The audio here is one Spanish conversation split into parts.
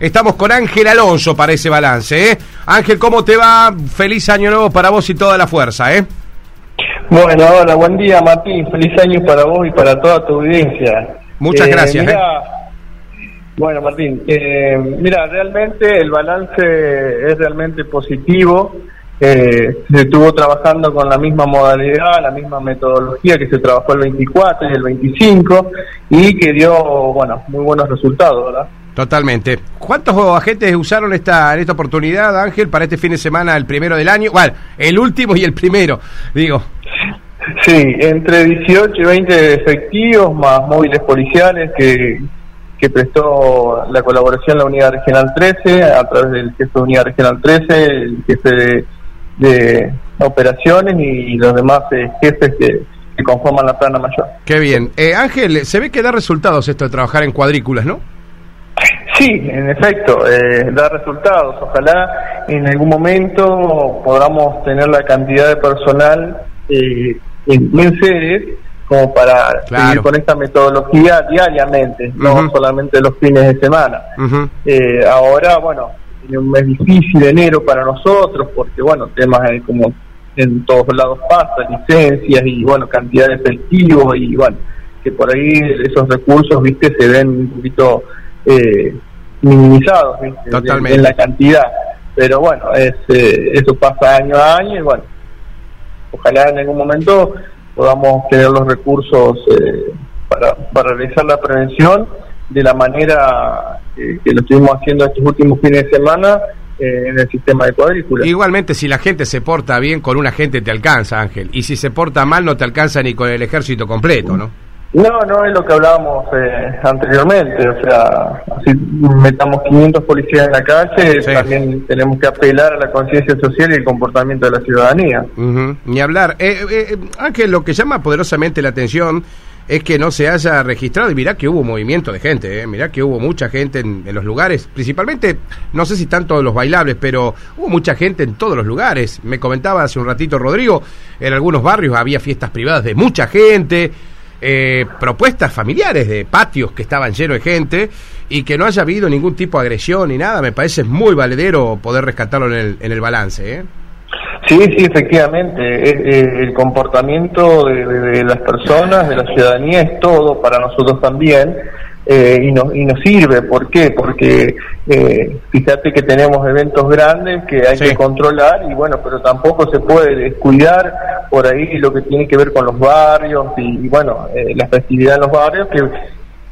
Estamos con Ángel Alonso para ese balance. ¿eh? Ángel, ¿cómo te va? Feliz año nuevo para vos y toda la fuerza. ¿eh? Bueno, hola, buen día Martín, feliz año para vos y para toda tu audiencia. Muchas Eh, gracias. mira, ¿eh? Bueno, Martín, eh, mira, realmente el balance es realmente positivo. Eh, se estuvo trabajando con la misma modalidad, la misma metodología que se trabajó el 24 y el 25 y que dio, bueno, muy buenos resultados, ¿verdad? Totalmente. ¿Cuántos agentes usaron esta, en esta oportunidad, Ángel, para este fin de semana, el primero del año? Bueno, el último y el primero, digo. Sí, entre 18 y 20 efectivos más móviles policiales que, que prestó la colaboración la Unidad Regional 13 a través del jefe de Unidad Regional 13, el jefe de, de operaciones y los demás eh, jefes que, que conforman la plana mayor. Qué bien. Eh, Ángel, se ve que da resultados esto de trabajar en cuadrículas, ¿no? Sí, en efecto, eh, da resultados. Ojalá en algún momento podamos tener la cantidad de personal eh, en, en sedes como para Claro. seguir con esta metodología diariamente, no solamente los fines de semana. Eh, ahora, bueno, tiene un mes difícil enero para nosotros porque, bueno, temas como en todos lados pasa, licencias y, bueno, cantidad de efectivos y, bueno, que por ahí esos recursos, viste, se ven un poquito eh, minimizados, en- la cantidad. Pero bueno, es, eh, eso pasa año a año y, bueno, ojalá en algún momento podamos tener los recursos eh, para, para realizar la prevención de la manera eh, que lo estuvimos haciendo estos últimos fines de semana eh, en el sistema de cuadrícula. Igualmente, si la gente se porta bien, con una gente te alcanza, Ángel. Y si se porta mal, no te alcanza ni con el ejército completo, ¿no? No, no es lo que hablábamos eh, anteriormente, o sea, si metamos 500 policías en la calle, Sí. también tenemos que apelar a la conciencia social y el comportamiento de la ciudadanía. Ujú, Ni hablar. Eh, eh, Ángel, lo que llama poderosamente la atención es que no se haya registrado, y mirá que hubo movimiento de gente, eh, mirá que hubo mucha gente en, en los lugares, principalmente, no sé si tanto los bailables, pero hubo mucha gente en todos los lugares. Me comentaba hace un ratito Rodrigo, en algunos barrios había fiestas privadas de mucha gente, eh, propuestas familiares de patios que estaban llenos de gente y que no haya habido ningún tipo de agresión ni nada, me parece muy valedero poder rescatarlo en el, en el balance. ¿eh? Sí, sí, efectivamente. El comportamiento de, de- de las personas, de la ciudadanía, es todo para nosotros también. eh, y, nos, y nos sirve, ¿por qué? Porque eh, fíjate que tenemos eventos grandes que hay Sí. que controlar y bueno, pero tampoco se puede descuidar por ahí lo que tiene que ver con los barrios y, y, bueno, eh, la festividad en los barrios que,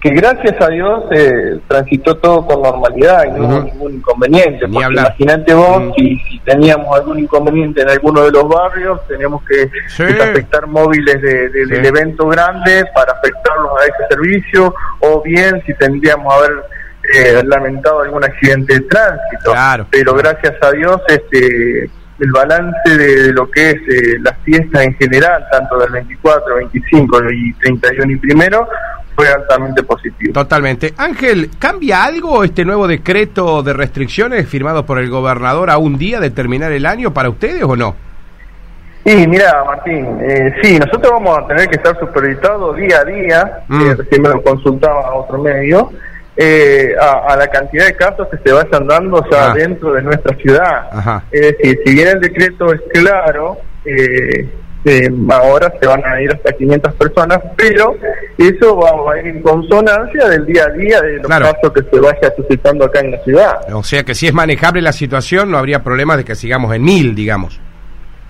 que gracias a Dios eh, transitó todo con normalidad y no hubo ningún inconveniente. Ni porque. Imagínate vos Mm. si, si teníamos algún inconveniente en alguno de los barrios, teníamos que Sí. desafectar móviles de- de- Sí. del evento grande para afectarlos a ese servicio, o bien si tendríamos haber eh, lamentado algún accidente de tránsito. Claro. Pero gracias a Dios, este el balance de, de lo que es eh, las fiestas en general, tanto del 24, 25 y 31 y primero, fue altamente positivo. Totalmente. Ángel, ¿cambia algo este nuevo decreto de restricciones firmado por el gobernador a un día de terminar el año para ustedes o no? Y mira, Martín, eh, sí, nosotros vamos a tener que estar supervisados día a día, Mm. eh, recién me lo consultaba a otro medio, eh, a, a la cantidad de casos que se vayan dando ya Ah. dentro de nuestra ciudad. Ajá. Es decir, si bien el decreto es claro, eh, eh, ahora se van a ir hasta 500 personas, pero eso va a ir en consonancia del día a día de los Claro. casos que se vaya suscitando acá en la ciudad. O sea que si es manejable la situación, no habría problemas de que sigamos en mil, digamos.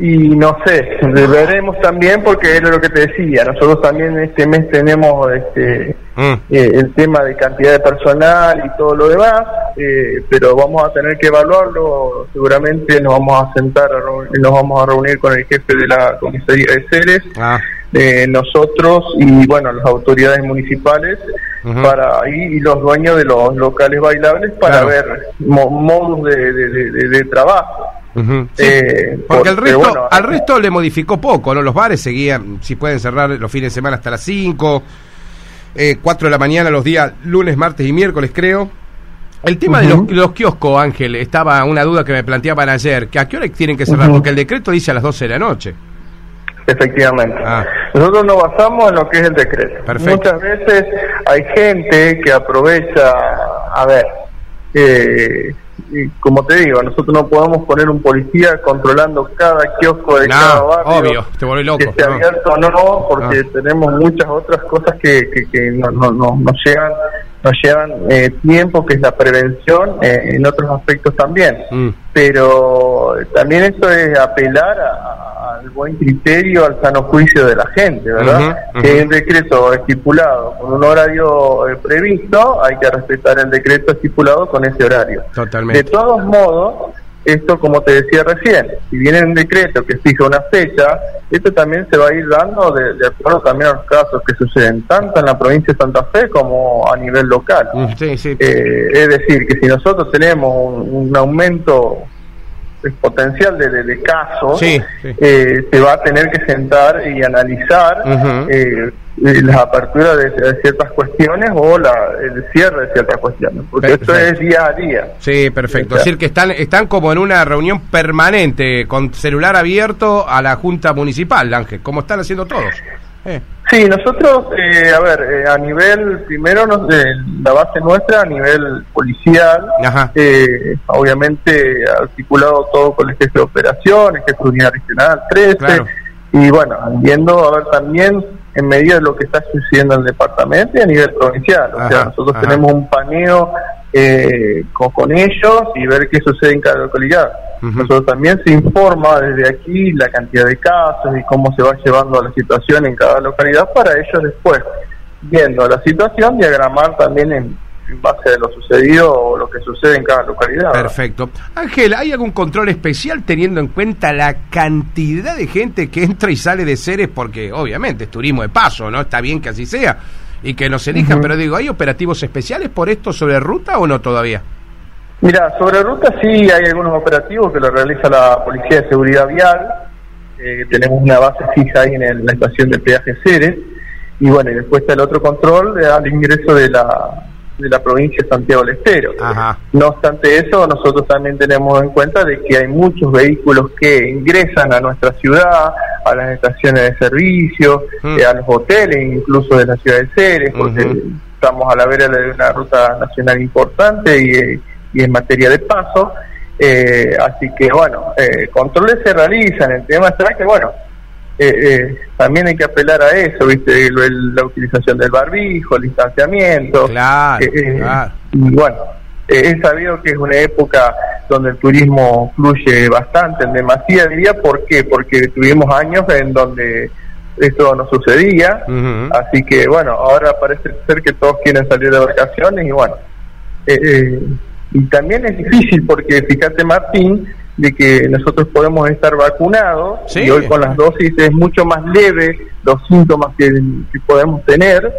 Y no sé, veremos también porque era lo que te decía, nosotros también este mes tenemos este Mm. eh, el tema de cantidad de personal y todo lo demás, eh, pero vamos a tener que evaluarlo, seguramente nos vamos a sentar, nos vamos a reunir con el jefe de la comisaría de Ceres, Ah, eh, nosotros y bueno, las autoridades municipales para y, y los dueños de los locales bailables para Claro. ver mo- modos de, de- de- de- de Sí, Eh, porque el porque, resto, bueno, al resto le modificó poco, ¿no? Los bares seguían, si pueden cerrar los fines de semana hasta las 5, eh, 4 de la mañana los días lunes, martes y miércoles, creo. El tema de los, los kioscos, Ángel, estaba una duda que me planteaban ayer, que a qué hora tienen que cerrar, porque el decreto dice a las 12 de la noche. Efectivamente. Ah. Nosotros nos basamos en lo que es el decreto. Perfecto. Muchas veces hay gente que aprovecha, a ver, eh, como te digo, nosotros no podemos poner un policía controlando cada kiosco de No, cada barrio obvio, te volvés loco, que esté no. abierto o no, porque Ah. tenemos muchas otras cosas que, que, que no, no, nos llevan, nos llevan eh, tiempo, que es la prevención eh, en otros aspectos también. Mm. Pero también esto es apelar a- al buen criterio, al sano juicio de la gente, ¿verdad? Ujú. Si hay un decreto estipulado con un horario eh, previsto, hay que respetar el decreto estipulado con ese horario. Totalmente. De todos modos, esto como te decía recién, si viene un decreto que fija una fecha, esto también se va a ir dando de, de acuerdo también a los casos que suceden tanto en la provincia de Santa Fe como a nivel local. Mm, Sí, sí. Eh, es decir, que si nosotros tenemos un, un aumento exponencial de, de- de casos, Sí, sí. eh, se va a tener que sentar y analizar Ujú. eh, eh, las aperturas de, de ciertas cuestiones o la, el cierre de ciertas cuestiones, porque esto Perfecto. es día a día. Sí, perfecto. O Es decir, que están, están como en una reunión permanente con celular abierto a la Junta Municipal, Ángel, como están haciendo todos. Eh, Sí, nosotros, eh, a ver, eh, a nivel, primero, nos- eh, la base nuestra, a nivel policial, eh, obviamente articulado todo con el jefe de operaciones, jefe de unidad regional 13, Claro. y bueno, viendo, a ver, también en medida de lo que está sucediendo en el departamento y a nivel provincial. O Ajá, sea, nosotros ajá. tenemos un paneo eh, con, con ellos y ver qué sucede en cada localidad. Ujú. Nosotros también se informa desde aquí la cantidad de casos y cómo se va llevando la situación en cada localidad para ellos después, viendo la situación, diagramar también en, en base a lo sucedido o lo que sucede en cada localidad. Perfecto. Ángel, ¿hay algún control especial teniendo en cuenta la cantidad de gente que entra y sale de Ceres? Porque obviamente es turismo de paso, ¿no? Está bien que así sea y que nos elijan, Ujú. pero digo, ¿hay operativos especiales por esto sobre ruta o no todavía? Mira, sobre ruta sí hay algunos operativos que lo realiza la Policía de Seguridad Vial. Eh, tenemos una base fija ahí en el- la estación de peaje Ceres. Y bueno, y después está el otro control al ingreso de la, de la provincia de Santiago del Estero. Ajá. No obstante eso, nosotros también tenemos en cuenta de que hay muchos vehículos que ingresan a nuestra ciudad, a las estaciones de servicio, Mm. eh, a los hoteles, incluso de la ciudad de Ceres, porque estamos a la vera de una ruta nacional importante y, eh, y en materia de paso. Eh, así que bueno, eh, controles se realizan. El tema está que bueno, eh, eh, también hay que apelar a eso, viste, El- el- la utilización del barbijo, el distanciamiento. Claro, Eh, eh, claro. Y bueno, es sabido que es una época donde el turismo fluye bastante, en demasía diría, ¿por qué? Porque tuvimos años en donde esto no sucedía, así que bueno, ahora parece ser que todos quieren salir de vacaciones y bueno, eh, eh, y también es difícil porque fíjate Martín, de que nosotros podemos estar vacunados Sí. y hoy con las dosis es mucho más leve los síntomas que, que podemos tener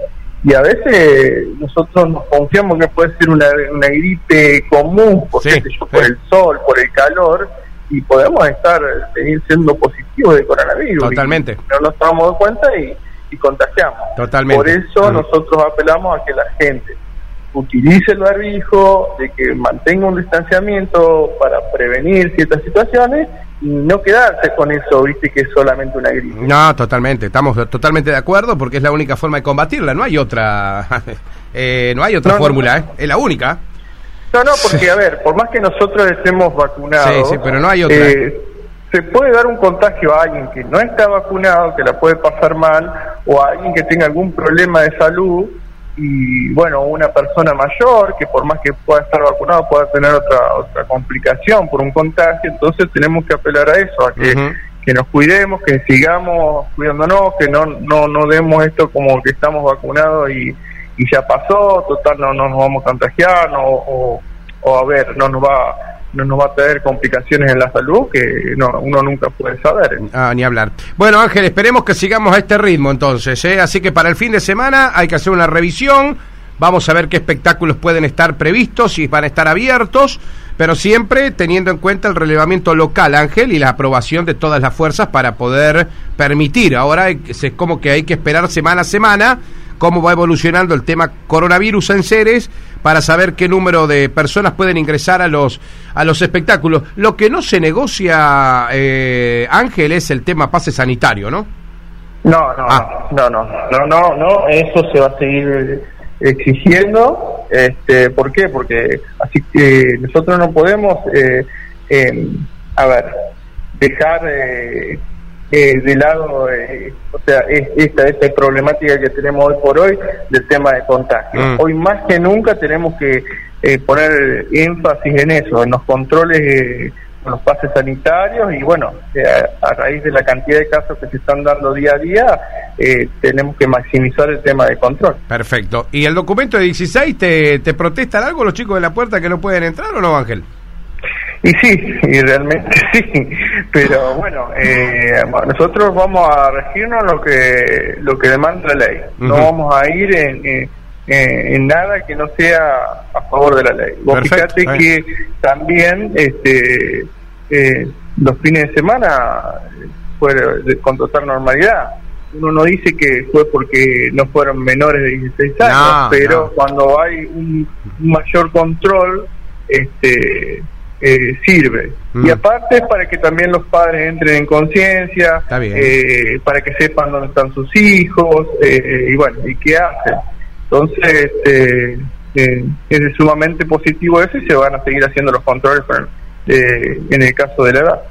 y a veces nosotros nos confiamos que puede ser una, una gripe común, por, Sí, qué sé yo, por sí. el sol, por el calor y podemos estar seguir siendo positivos de coronavirus. Totalmente. No nos damos cuenta y, y contagiamos. Totalmente. Por eso Ujú. nosotros apelamos a que la gente utilice el barbijo, de que mantenga un distanciamiento para prevenir ciertas situaciones y no quedarse con eso, viste, que es solamente una gripe. No, totalmente, estamos totalmente de acuerdo porque es la única forma de combatirla, no hay otra eh, no hay otra No, no, fórmula, no. ¿eh? es la única. No, no, porque a ver, por más que nosotros estemos vacunados, Sí, sí, pero no hay otra. eh, se puede dar un contagio a alguien que no está vacunado, que la puede pasar mal, o a alguien que tenga algún problema de salud, y bueno, una persona mayor que por más que pueda estar vacunado pueda tener otra otra complicación por un contagio, entonces tenemos que apelar a eso, a que, nos cuidemos, que sigamos cuidándonos, que no no no demos esto como que estamos vacunados y, y ya pasó, total no, no nos vamos a contagiar, no, o, o a ver, no nos va no nos va a traer complicaciones en la salud que no, uno nunca puede saber. Ah, ni hablar. Bueno, Ángel, esperemos que sigamos a este ritmo entonces, ¿eh? Así que para el fin de semana hay que hacer una revisión. Vamos a ver qué espectáculos pueden estar previstos, si van a estar abiertos, pero siempre teniendo en cuenta el relevamiento local, Ángel, y la aprobación de todas las fuerzas para poder permitir. Ahora es como que hay que esperar semana a semana cómo va evolucionando el tema coronavirus en Ceres para saber qué número de personas pueden ingresar a los a los espectáculos. Lo que no se negocia, eh, Ángel, es el tema pase sanitario, ¿no? No, no, Ah. no, no, no, no, no, eso se va a seguir exigiendo. Este, ¿Por qué? Porque así que nosotros no podemos, eh, a ver, dejar eh, eh, de lado, o sea, esta, esta problemática que tenemos hoy por hoy del tema de contagio. Mm. Hoy más que nunca tenemos que poner énfasis en eso, en los controles los pases sanitarios y bueno, a, raíz de la cantidad de casos que se están dando día a día, eh, tenemos que maximizar el tema de control. Perfecto. ¿Y el documento de 16 te, te protestan algo los chicos de la puerta que no pueden entrar o no, Ángel? Y sí, y realmente sí, pero bueno, eh, nosotros vamos a regirnos lo que lo que demanda la ley, no vamos a ir en, en, nada que no sea a favor de la ley. Vos fíjate que también este eh, los fines de semana fue con total normalidad. Uno no dice que fue porque no fueron menores de 16 años, pero cuando hay un, mayor control, este eh, sirve. Y mm. aparte para que también los padres entren en conciencia, eh, para que sepan dónde están sus hijos, eh, y bueno, y qué hacen. Entonces, este, es sumamente positivo eso y se van a seguir haciendo los controles en el caso de la edad.